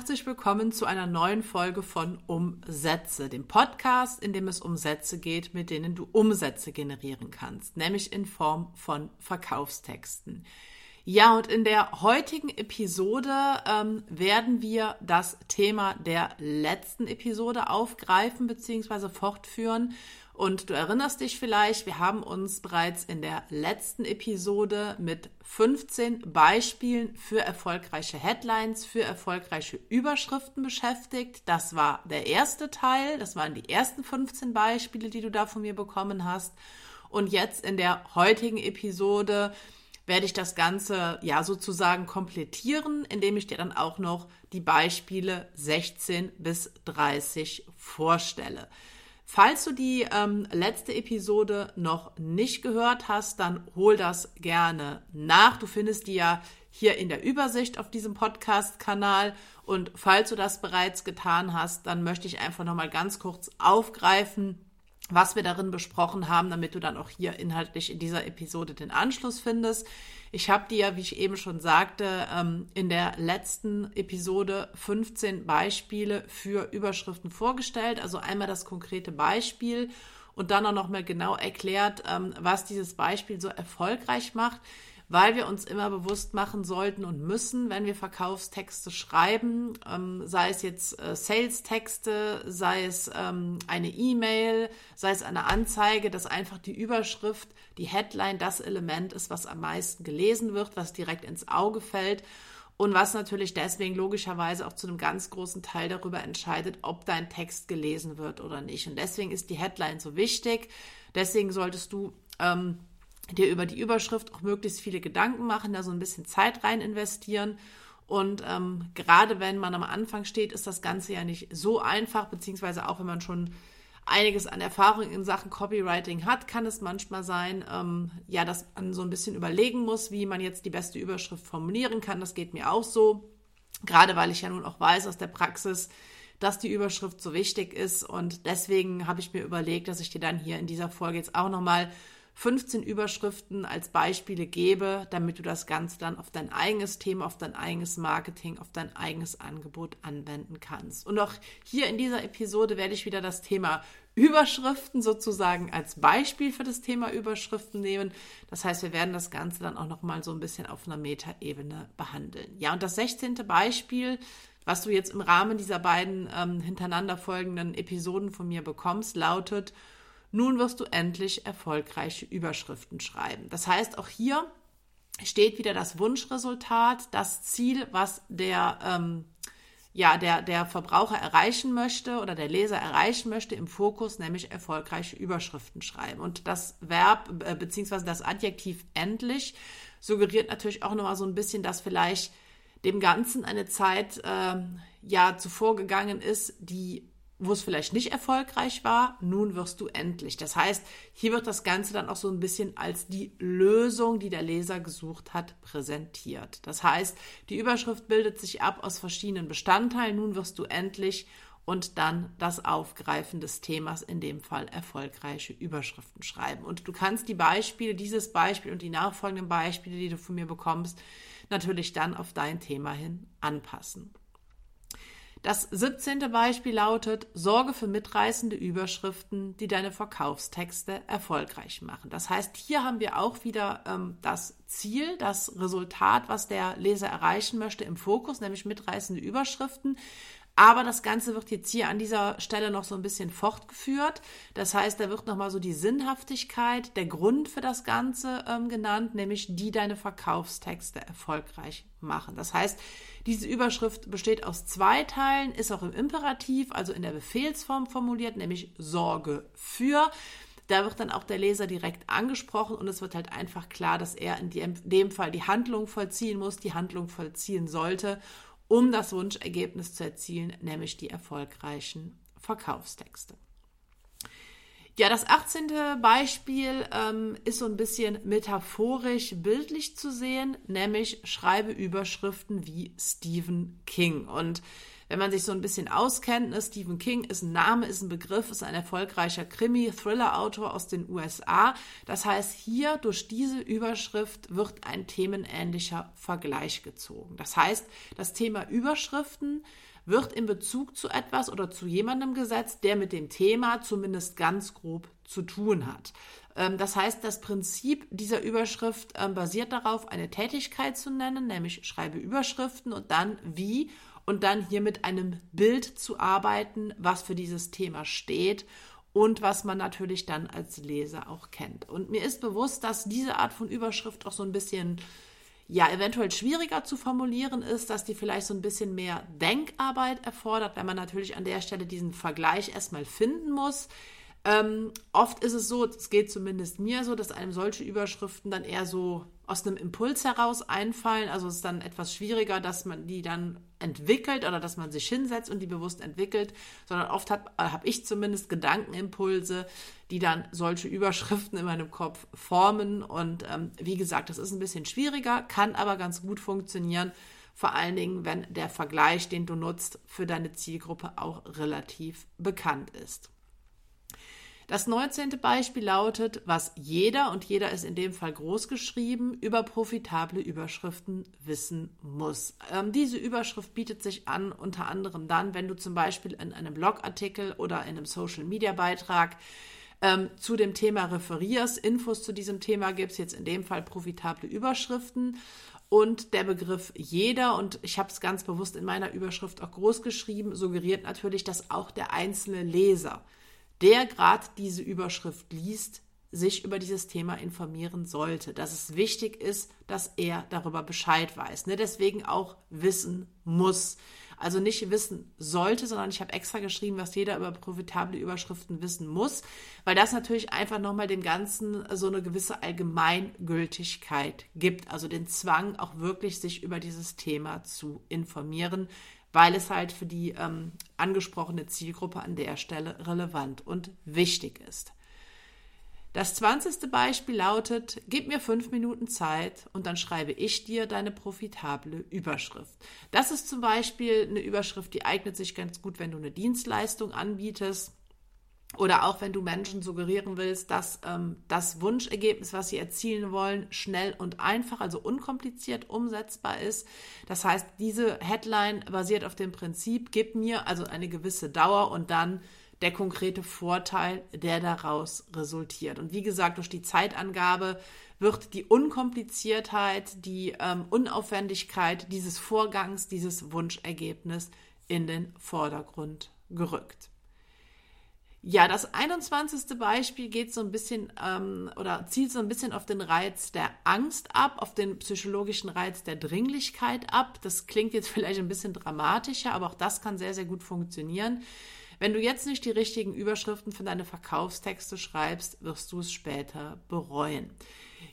herzlich willkommen zu einer neuen Folge von Umsätze, dem Podcast, in dem es um Sätze geht, mit denen du Umsätze generieren kannst, nämlich in Form von Verkaufstexten. Ja, und in der heutigen Episode ähm, werden wir das Thema der letzten Episode aufgreifen bzw. fortführen. Und du erinnerst dich vielleicht, wir haben uns bereits in der letzten Episode mit 15 Beispielen für erfolgreiche Headlines, für erfolgreiche Überschriften beschäftigt. Das war der erste Teil, das waren die ersten 15 Beispiele, die du da von mir bekommen hast. Und jetzt in der heutigen Episode werde ich das Ganze ja sozusagen komplettieren, indem ich dir dann auch noch die Beispiele 16 bis 30 vorstelle. Falls du die ähm, letzte Episode noch nicht gehört hast, dann hol das gerne nach. Du findest die ja hier in der Übersicht auf diesem Podcast-Kanal. Und falls du das bereits getan hast, dann möchte ich einfach nochmal ganz kurz aufgreifen, was wir darin besprochen haben, damit du dann auch hier inhaltlich in dieser Episode den Anschluss findest. Ich habe dir, wie ich eben schon sagte, ähm, in der letzten Episode 15 Beispiele für Überschriften vorgestellt. Also einmal das konkrete Beispiel und dann auch noch mal genau erklärt, ähm, was dieses Beispiel so erfolgreich macht weil wir uns immer bewusst machen sollten und müssen, wenn wir Verkaufstexte schreiben, ähm, sei es jetzt äh, Sales-Texte, sei es ähm, eine E-Mail, sei es eine Anzeige, dass einfach die Überschrift, die Headline das Element ist, was am meisten gelesen wird, was direkt ins Auge fällt und was natürlich deswegen logischerweise auch zu einem ganz großen Teil darüber entscheidet, ob dein Text gelesen wird oder nicht. Und deswegen ist die Headline so wichtig. Deswegen solltest du ähm, dir über die Überschrift auch möglichst viele Gedanken machen, da so ein bisschen Zeit rein investieren. Und ähm, gerade wenn man am Anfang steht, ist das Ganze ja nicht so einfach, beziehungsweise auch wenn man schon einiges an Erfahrung in Sachen Copywriting hat, kann es manchmal sein, ähm, ja, dass man so ein bisschen überlegen muss, wie man jetzt die beste Überschrift formulieren kann. Das geht mir auch so, gerade weil ich ja nun auch weiß aus der Praxis, dass die Überschrift so wichtig ist. Und deswegen habe ich mir überlegt, dass ich dir dann hier in dieser Folge jetzt auch nochmal 15 Überschriften als Beispiele gebe, damit du das Ganze dann auf dein eigenes Thema, auf dein eigenes Marketing, auf dein eigenes Angebot anwenden kannst. Und auch hier in dieser Episode werde ich wieder das Thema Überschriften sozusagen als Beispiel für das Thema Überschriften nehmen. Das heißt, wir werden das Ganze dann auch noch mal so ein bisschen auf einer Metaebene behandeln. Ja, und das 16. Beispiel, was du jetzt im Rahmen dieser beiden ähm, hintereinander folgenden Episoden von mir bekommst, lautet nun wirst du endlich erfolgreiche Überschriften schreiben. Das heißt, auch hier steht wieder das Wunschresultat, das Ziel, was der, ähm, ja, der, der Verbraucher erreichen möchte oder der Leser erreichen möchte im Fokus, nämlich erfolgreiche Überschriften schreiben. Und das Verb äh, bzw. das Adjektiv endlich suggeriert natürlich auch nochmal so ein bisschen, dass vielleicht dem Ganzen eine Zeit äh, ja zuvor gegangen ist, die wo es vielleicht nicht erfolgreich war, nun wirst du endlich. Das heißt, hier wird das Ganze dann auch so ein bisschen als die Lösung, die der Leser gesucht hat, präsentiert. Das heißt, die Überschrift bildet sich ab aus verschiedenen Bestandteilen, nun wirst du endlich und dann das Aufgreifen des Themas, in dem Fall erfolgreiche Überschriften schreiben. Und du kannst die Beispiele, dieses Beispiel und die nachfolgenden Beispiele, die du von mir bekommst, natürlich dann auf dein Thema hin anpassen. Das 17. Beispiel lautet, sorge für mitreißende Überschriften, die deine Verkaufstexte erfolgreich machen. Das heißt, hier haben wir auch wieder ähm, das Ziel, das Resultat, was der Leser erreichen möchte im Fokus, nämlich mitreißende Überschriften. Aber das Ganze wird jetzt hier an dieser Stelle noch so ein bisschen fortgeführt. Das heißt, da wird nochmal so die Sinnhaftigkeit, der Grund für das Ganze ähm, genannt, nämlich die deine Verkaufstexte erfolgreich machen. Das heißt, diese Überschrift besteht aus zwei Teilen, ist auch im Imperativ, also in der Befehlsform formuliert, nämlich Sorge für. Da wird dann auch der Leser direkt angesprochen und es wird halt einfach klar, dass er in dem Fall die Handlung vollziehen muss, die Handlung vollziehen sollte um das Wunschergebnis zu erzielen, nämlich die erfolgreichen Verkaufstexte. Ja, das 18. Beispiel ähm, ist so ein bisschen metaphorisch bildlich zu sehen, nämlich schreibe Überschriften wie Stephen King. Und wenn man sich so ein bisschen auskennt, ne, Stephen King ist ein Name, ist ein Begriff, ist ein erfolgreicher Krimi-Thriller-Autor aus den USA. Das heißt, hier durch diese Überschrift wird ein themenähnlicher Vergleich gezogen. Das heißt, das Thema Überschriften wird in Bezug zu etwas oder zu jemandem gesetzt, der mit dem Thema zumindest ganz grob zu tun hat. Ähm, das heißt, das Prinzip dieser Überschrift ähm, basiert darauf, eine Tätigkeit zu nennen, nämlich schreibe Überschriften und dann wie und dann hier mit einem Bild zu arbeiten, was für dieses Thema steht und was man natürlich dann als Leser auch kennt. Und mir ist bewusst, dass diese Art von Überschrift auch so ein bisschen ja, eventuell schwieriger zu formulieren ist, dass die vielleicht so ein bisschen mehr Denkarbeit erfordert, wenn man natürlich an der Stelle diesen Vergleich erstmal finden muss. Ähm, oft ist es so, es geht zumindest mir so, dass einem solche Überschriften dann eher so aus einem Impuls heraus einfallen. Also es ist dann etwas schwieriger, dass man die dann entwickelt oder dass man sich hinsetzt und die bewusst entwickelt, sondern oft habe hab ich zumindest Gedankenimpulse, die dann solche Überschriften in meinem Kopf formen. Und ähm, wie gesagt, das ist ein bisschen schwieriger, kann aber ganz gut funktionieren. Vor allen Dingen, wenn der Vergleich, den du nutzt, für deine Zielgruppe auch relativ bekannt ist. Das 19. Beispiel lautet, was jeder, und jeder ist in dem Fall groß geschrieben, über profitable Überschriften wissen muss. Ähm, diese Überschrift bietet sich an, unter anderem dann, wenn du zum Beispiel in einem Blogartikel oder in einem Social-Media-Beitrag ähm, zu dem Thema referierst, Infos zu diesem Thema gibst, jetzt in dem Fall profitable Überschriften. Und der Begriff jeder, und ich habe es ganz bewusst in meiner Überschrift auch groß geschrieben, suggeriert natürlich, dass auch der einzelne Leser der gerade diese Überschrift liest, sich über dieses Thema informieren sollte, dass es wichtig ist, dass er darüber Bescheid weiß. Ne? Deswegen auch wissen muss. Also nicht wissen sollte, sondern ich habe extra geschrieben, was jeder über profitable Überschriften wissen muss, weil das natürlich einfach nochmal dem Ganzen so eine gewisse Allgemeingültigkeit gibt. Also den Zwang, auch wirklich sich über dieses Thema zu informieren, weil es halt für die ähm, angesprochene Zielgruppe an der Stelle relevant und wichtig ist. Das 20. Beispiel lautet, gib mir fünf Minuten Zeit und dann schreibe ich dir deine profitable Überschrift. Das ist zum Beispiel eine Überschrift, die eignet sich ganz gut, wenn du eine Dienstleistung anbietest oder auch wenn du Menschen suggerieren willst, dass ähm, das Wunschergebnis, was sie erzielen wollen, schnell und einfach, also unkompliziert umsetzbar ist. Das heißt, diese Headline basiert auf dem Prinzip, gib mir also eine gewisse Dauer und dann der konkrete Vorteil, der daraus resultiert. Und wie gesagt, durch die Zeitangabe wird die Unkompliziertheit, die ähm, Unaufwendigkeit dieses Vorgangs, dieses Wunschergebnis in den Vordergrund gerückt. Ja, das 21. Beispiel geht so ein bisschen ähm, oder zielt so ein bisschen auf den Reiz der Angst ab, auf den psychologischen Reiz der Dringlichkeit ab. Das klingt jetzt vielleicht ein bisschen dramatischer, aber auch das kann sehr, sehr gut funktionieren. Wenn du jetzt nicht die richtigen Überschriften für deine Verkaufstexte schreibst, wirst du es später bereuen.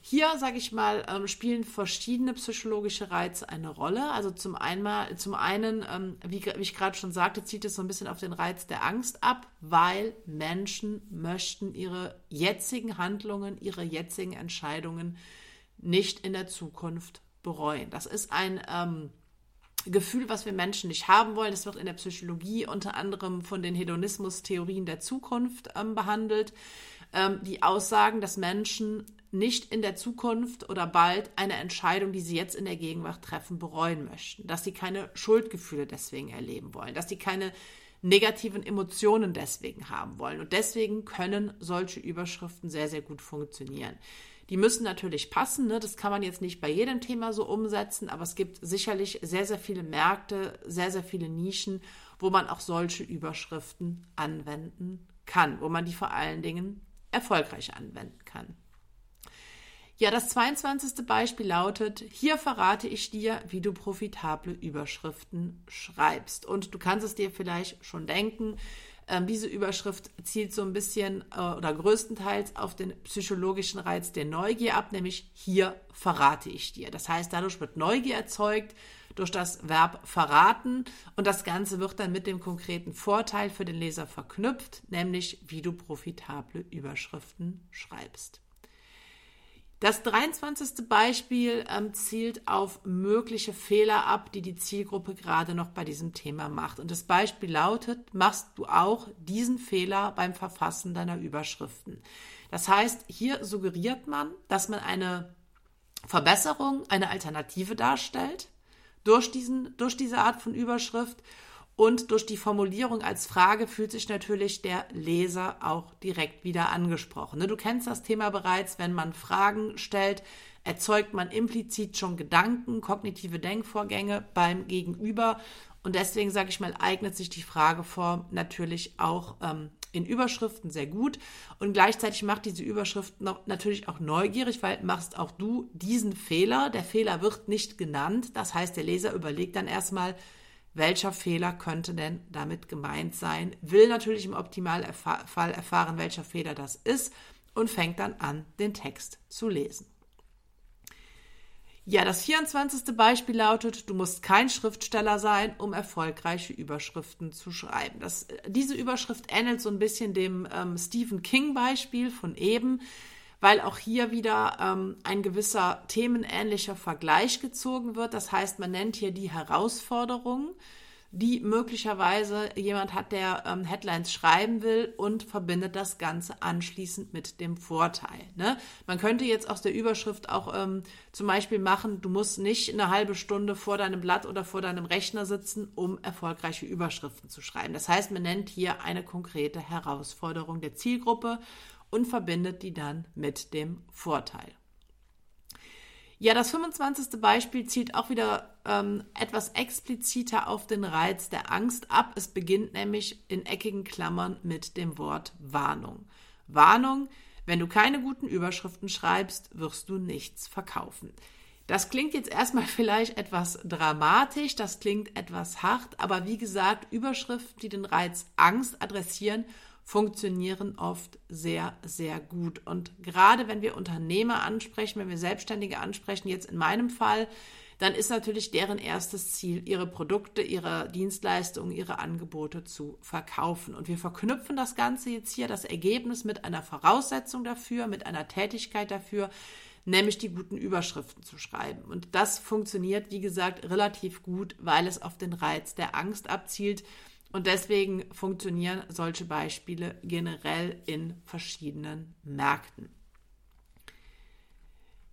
Hier, sage ich mal, ähm, spielen verschiedene psychologische Reize eine Rolle. Also zum, einmal, zum einen, ähm, wie, wie ich gerade schon sagte, zieht es so ein bisschen auf den Reiz der Angst ab, weil Menschen möchten ihre jetzigen Handlungen, ihre jetzigen Entscheidungen nicht in der Zukunft bereuen. Das ist ein ähm, Gefühl, was wir Menschen nicht haben wollen. Das wird in der Psychologie unter anderem von den Hedonismus-Theorien der Zukunft ähm, behandelt. Ähm, die aussagen, dass Menschen nicht in der Zukunft oder bald eine Entscheidung, die sie jetzt in der Gegenwart treffen, bereuen möchten, dass sie keine Schuldgefühle deswegen erleben wollen, dass sie keine negativen Emotionen deswegen haben wollen. Und deswegen können solche Überschriften sehr, sehr gut funktionieren. Die müssen natürlich passen, ne? das kann man jetzt nicht bei jedem Thema so umsetzen, aber es gibt sicherlich sehr, sehr viele Märkte, sehr, sehr viele Nischen, wo man auch solche Überschriften anwenden kann, wo man die vor allen Dingen erfolgreich anwenden kann. Ja, das 22. Beispiel lautet, hier verrate ich dir, wie du profitable Überschriften schreibst. Und du kannst es dir vielleicht schon denken, ähm, diese Überschrift zielt so ein bisschen äh, oder größtenteils auf den psychologischen Reiz der Neugier ab, nämlich hier verrate ich dir. Das heißt, dadurch wird Neugier erzeugt durch das Verb verraten und das Ganze wird dann mit dem konkreten Vorteil für den Leser verknüpft, nämlich wie du profitable Überschriften schreibst. Das 23. Beispiel ähm, zielt auf mögliche Fehler ab, die die Zielgruppe gerade noch bei diesem Thema macht. Und das Beispiel lautet, machst du auch diesen Fehler beim Verfassen deiner Überschriften. Das heißt, hier suggeriert man, dass man eine Verbesserung, eine Alternative darstellt durch, diesen, durch diese Art von Überschrift Und durch die Formulierung als Frage fühlt sich natürlich der Leser auch direkt wieder angesprochen. Du kennst das Thema bereits, wenn man Fragen stellt, erzeugt man implizit schon Gedanken, kognitive Denkvorgänge beim Gegenüber. Und deswegen sage ich mal, eignet sich die Frageform natürlich auch ähm, in Überschriften sehr gut. Und gleichzeitig macht diese Überschrift noch, natürlich auch neugierig, weil machst auch du diesen Fehler. Der Fehler wird nicht genannt. Das heißt, der Leser überlegt dann erstmal, welcher Fehler könnte denn damit gemeint sein, will natürlich im Optimalfall erfahren, welcher Fehler das ist und fängt dann an, den Text zu lesen. Ja, das 24. Beispiel lautet, du musst kein Schriftsteller sein, um erfolgreiche Überschriften zu schreiben. Das, diese Überschrift ähnelt so ein bisschen dem ähm, Stephen King-Beispiel von eben weil auch hier wieder ähm, ein gewisser themenähnlicher Vergleich gezogen wird. Das heißt, man nennt hier die Herausforderungen, die möglicherweise jemand hat, der ähm, Headlines schreiben will und verbindet das Ganze anschließend mit dem Vorteil. Ne? Man könnte jetzt aus der Überschrift auch ähm, zum Beispiel machen, du musst nicht eine halbe Stunde vor deinem Blatt oder vor deinem Rechner sitzen, um erfolgreiche Überschriften zu schreiben. Das heißt, man nennt hier eine konkrete Herausforderung der Zielgruppe und verbindet die dann mit dem Vorteil. Ja, das 25. Beispiel zielt auch wieder ähm, etwas expliziter auf den Reiz der Angst ab. Es beginnt nämlich in eckigen Klammern mit dem Wort Warnung. Warnung, wenn du keine guten Überschriften schreibst, wirst du nichts verkaufen. Das klingt jetzt erstmal vielleicht etwas dramatisch, das klingt etwas hart, aber wie gesagt, Überschriften, die den Reiz Angst adressieren, funktionieren oft sehr, sehr gut. Und gerade wenn wir Unternehmer ansprechen, wenn wir Selbstständige ansprechen, jetzt in meinem Fall, dann ist natürlich deren erstes Ziel, ihre Produkte, ihre Dienstleistungen, ihre Angebote zu verkaufen. Und wir verknüpfen das Ganze jetzt hier, das Ergebnis mit einer Voraussetzung dafür, mit einer Tätigkeit dafür, nämlich die guten Überschriften zu schreiben. Und das funktioniert, wie gesagt, relativ gut, weil es auf den Reiz der Angst abzielt und deswegen funktionieren solche Beispiele generell in verschiedenen Märkten.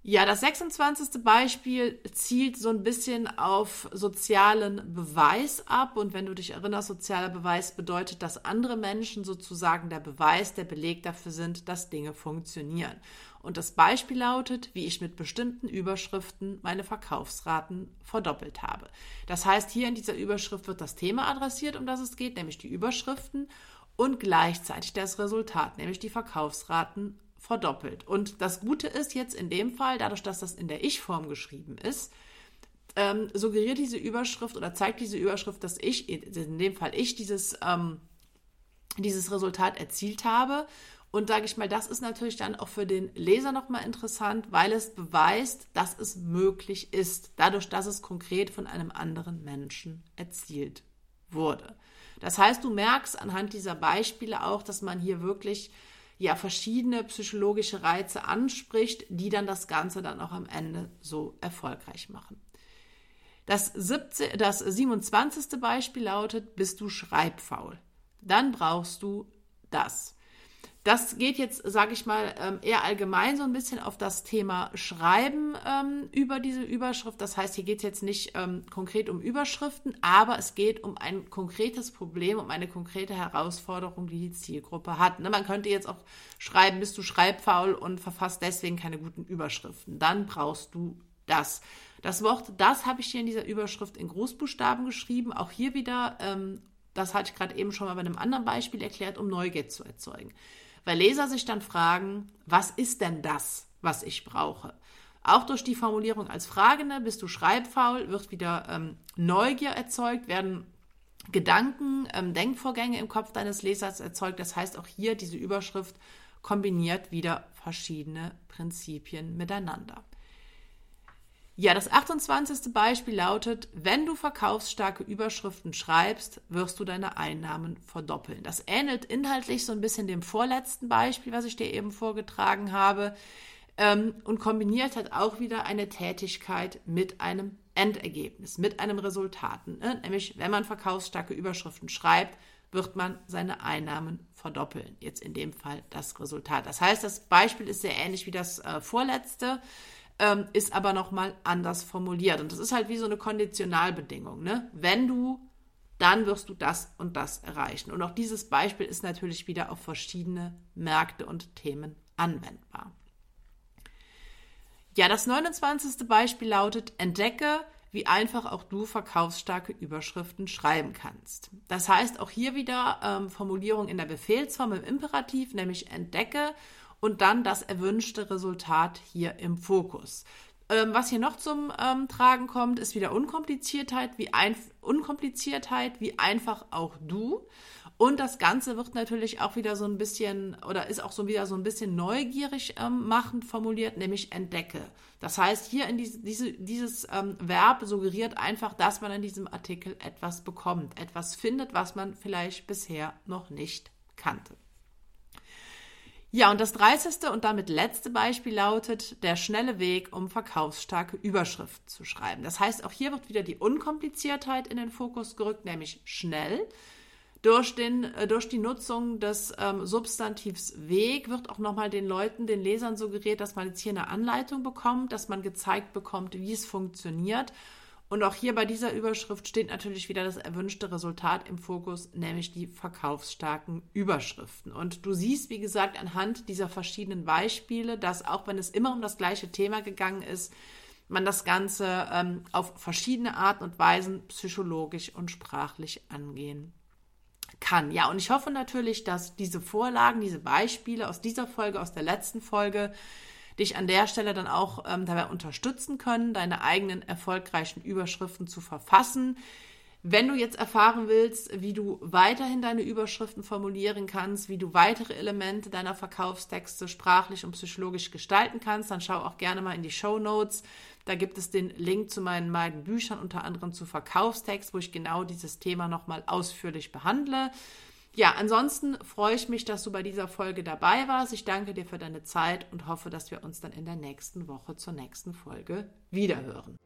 Ja, das 26. Beispiel zielt so ein bisschen auf sozialen Beweis ab. Und wenn du dich erinnerst, sozialer Beweis bedeutet, dass andere Menschen sozusagen der Beweis, der Beleg dafür sind, dass Dinge funktionieren. Und das Beispiel lautet, wie ich mit bestimmten Überschriften meine Verkaufsraten verdoppelt habe. Das heißt, hier in dieser Überschrift wird das Thema adressiert, um das es geht, nämlich die Überschriften und gleichzeitig das Resultat, nämlich die Verkaufsraten verdoppelt. Und das Gute ist jetzt in dem Fall, dadurch, dass das in der Ich-Form geschrieben ist, ähm, suggeriert diese Überschrift oder zeigt diese Überschrift, dass ich, in dem Fall ich, dieses, ähm, dieses Resultat erzielt habe und sage ich mal, das ist natürlich dann auch für den Leser nochmal interessant, weil es beweist, dass es möglich ist, dadurch, dass es konkret von einem anderen Menschen erzielt wurde. Das heißt, du merkst anhand dieser Beispiele auch, dass man hier wirklich ja verschiedene psychologische Reize anspricht, die dann das Ganze dann auch am Ende so erfolgreich machen. Das, 17, das 27. Beispiel lautet, bist du schreibfaul? Dann brauchst du das. Das geht jetzt, sage ich mal, ähm, eher allgemein so ein bisschen auf das Thema Schreiben ähm, über diese Überschrift. Das heißt, hier geht es jetzt nicht ähm, konkret um Überschriften, aber es geht um ein konkretes Problem, um eine konkrete Herausforderung, die die Zielgruppe hat. Ne, man könnte jetzt auch schreiben, bist du schreibfaul und verfasst deswegen keine guten Überschriften. Dann brauchst du das. Das Wort das habe ich hier in dieser Überschrift in Großbuchstaben geschrieben. Auch hier wieder, ähm, das hatte ich gerade eben schon mal bei einem anderen Beispiel erklärt, um Neugier zu erzeugen weil Leser sich dann fragen, was ist denn das, was ich brauche? Auch durch die Formulierung als Fragende, bist du schreibfaul, wird wieder ähm, Neugier erzeugt, werden Gedanken, ähm, Denkvorgänge im Kopf deines Lesers erzeugt. Das heißt, auch hier diese Überschrift kombiniert wieder verschiedene Prinzipien miteinander. Ja, das 28. Beispiel lautet, wenn du verkaufsstarke Überschriften schreibst, wirst du deine Einnahmen verdoppeln. Das ähnelt inhaltlich so ein bisschen dem vorletzten Beispiel, was ich dir eben vorgetragen habe, ähm, und kombiniert hat auch wieder eine Tätigkeit mit einem Endergebnis, mit einem Resultat. Ne? Nämlich, wenn man verkaufsstarke Überschriften schreibt, wird man seine Einnahmen verdoppeln. Jetzt in dem Fall das Resultat. Das heißt, das Beispiel ist sehr ähnlich wie das äh, vorletzte ähm, ist aber nochmal anders formuliert. Und das ist halt wie so eine Konditionalbedingung. Ne? Wenn du dann wirst du das und das erreichen. Und auch dieses Beispiel ist natürlich wieder auf verschiedene Märkte und Themen anwendbar. Ja, das 29. Beispiel lautet, entdecke, wie einfach auch du verkaufsstarke Überschriften schreiben kannst. Das heißt auch hier wieder ähm, Formulierung in der Befehlsform im Imperativ, nämlich entdecke und dann das erwünschte Resultat hier im Fokus. Ähm, was hier noch zum ähm, Tragen kommt, ist wieder Unkompliziertheit, wie ein, Unkompliziertheit, wie einfach auch du. Und das Ganze wird natürlich auch wieder so ein bisschen oder ist auch so wieder so ein bisschen neugierig ähm, machend formuliert, nämlich entdecke. Das heißt, hier in diese, diese, dieses ähm, Verb suggeriert einfach, dass man in diesem Artikel etwas bekommt, etwas findet, was man vielleicht bisher noch nicht kannte. Ja, und das 30. und damit letzte Beispiel lautet der schnelle Weg, um verkaufsstarke Überschriften zu schreiben. Das heißt, auch hier wird wieder die Unkompliziertheit in den Fokus gerückt, nämlich schnell. Durch, den, äh, durch die Nutzung des ähm, Substantivs Weg wird auch nochmal den Leuten, den Lesern suggeriert, dass man jetzt hier eine Anleitung bekommt, dass man gezeigt bekommt, wie es funktioniert. Und auch hier bei dieser Überschrift steht natürlich wieder das erwünschte Resultat im Fokus, nämlich die verkaufsstarken Überschriften. Und du siehst, wie gesagt, anhand dieser verschiedenen Beispiele, dass auch wenn es immer um das gleiche Thema gegangen ist, man das Ganze ähm, auf verschiedene Arten und Weisen psychologisch und sprachlich angehen kann. Ja, und ich hoffe natürlich, dass diese Vorlagen, diese Beispiele aus dieser Folge, aus der letzten Folge, dich an der Stelle dann auch ähm, dabei unterstützen können, deine eigenen erfolgreichen Überschriften zu verfassen. Wenn du jetzt erfahren willst, wie du weiterhin deine Überschriften formulieren kannst, wie du weitere Elemente deiner Verkaufstexte sprachlich und psychologisch gestalten kannst, dann schau auch gerne mal in die Show Notes. Da gibt es den Link zu meinen beiden Büchern, unter anderem zu Verkaufstext, wo ich genau dieses Thema nochmal ausführlich behandle ja, ansonsten freue ich mich, dass du bei dieser Folge dabei warst. Ich danke dir für deine Zeit und hoffe, dass wir uns dann in der nächsten Woche zur nächsten Folge wiederhören.